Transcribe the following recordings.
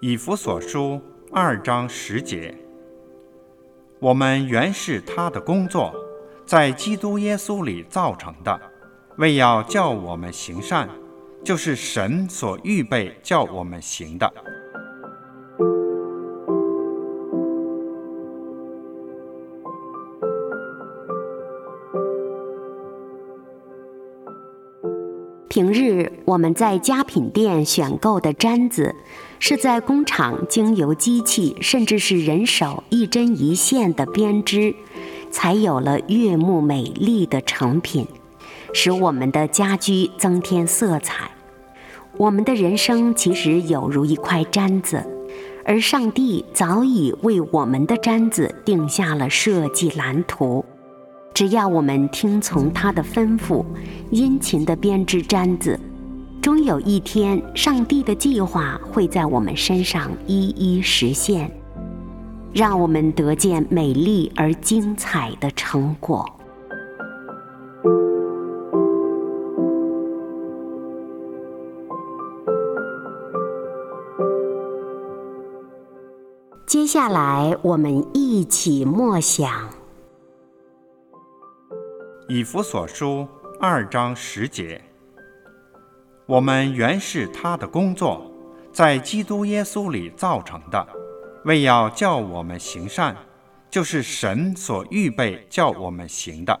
以弗所书二章十节，我们原是他的工作，在基督耶稣里造成的，为要叫我们行善，就是神所预备叫我们行的。平日我们在家品店选购的毡子，是在工厂经由机器甚至是人手一针一线的编织，才有了悦目美丽的成品，使我们的家居增添色彩。我们的人生其实有如一块毡子，而上帝早已为我们的毡子定下了设计蓝图。只要我们听从他的吩咐，殷勤地编织毡子，终有一天，上帝的计划会在我们身上一一实现，让我们得见美丽而精彩的成果。接下来，我们一起默想。以弗所书二章十节，我们原是他的工作，在基督耶稣里造成的，为要叫我们行善，就是神所预备叫我们行的。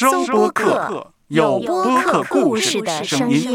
收播客，有播客故事的声音。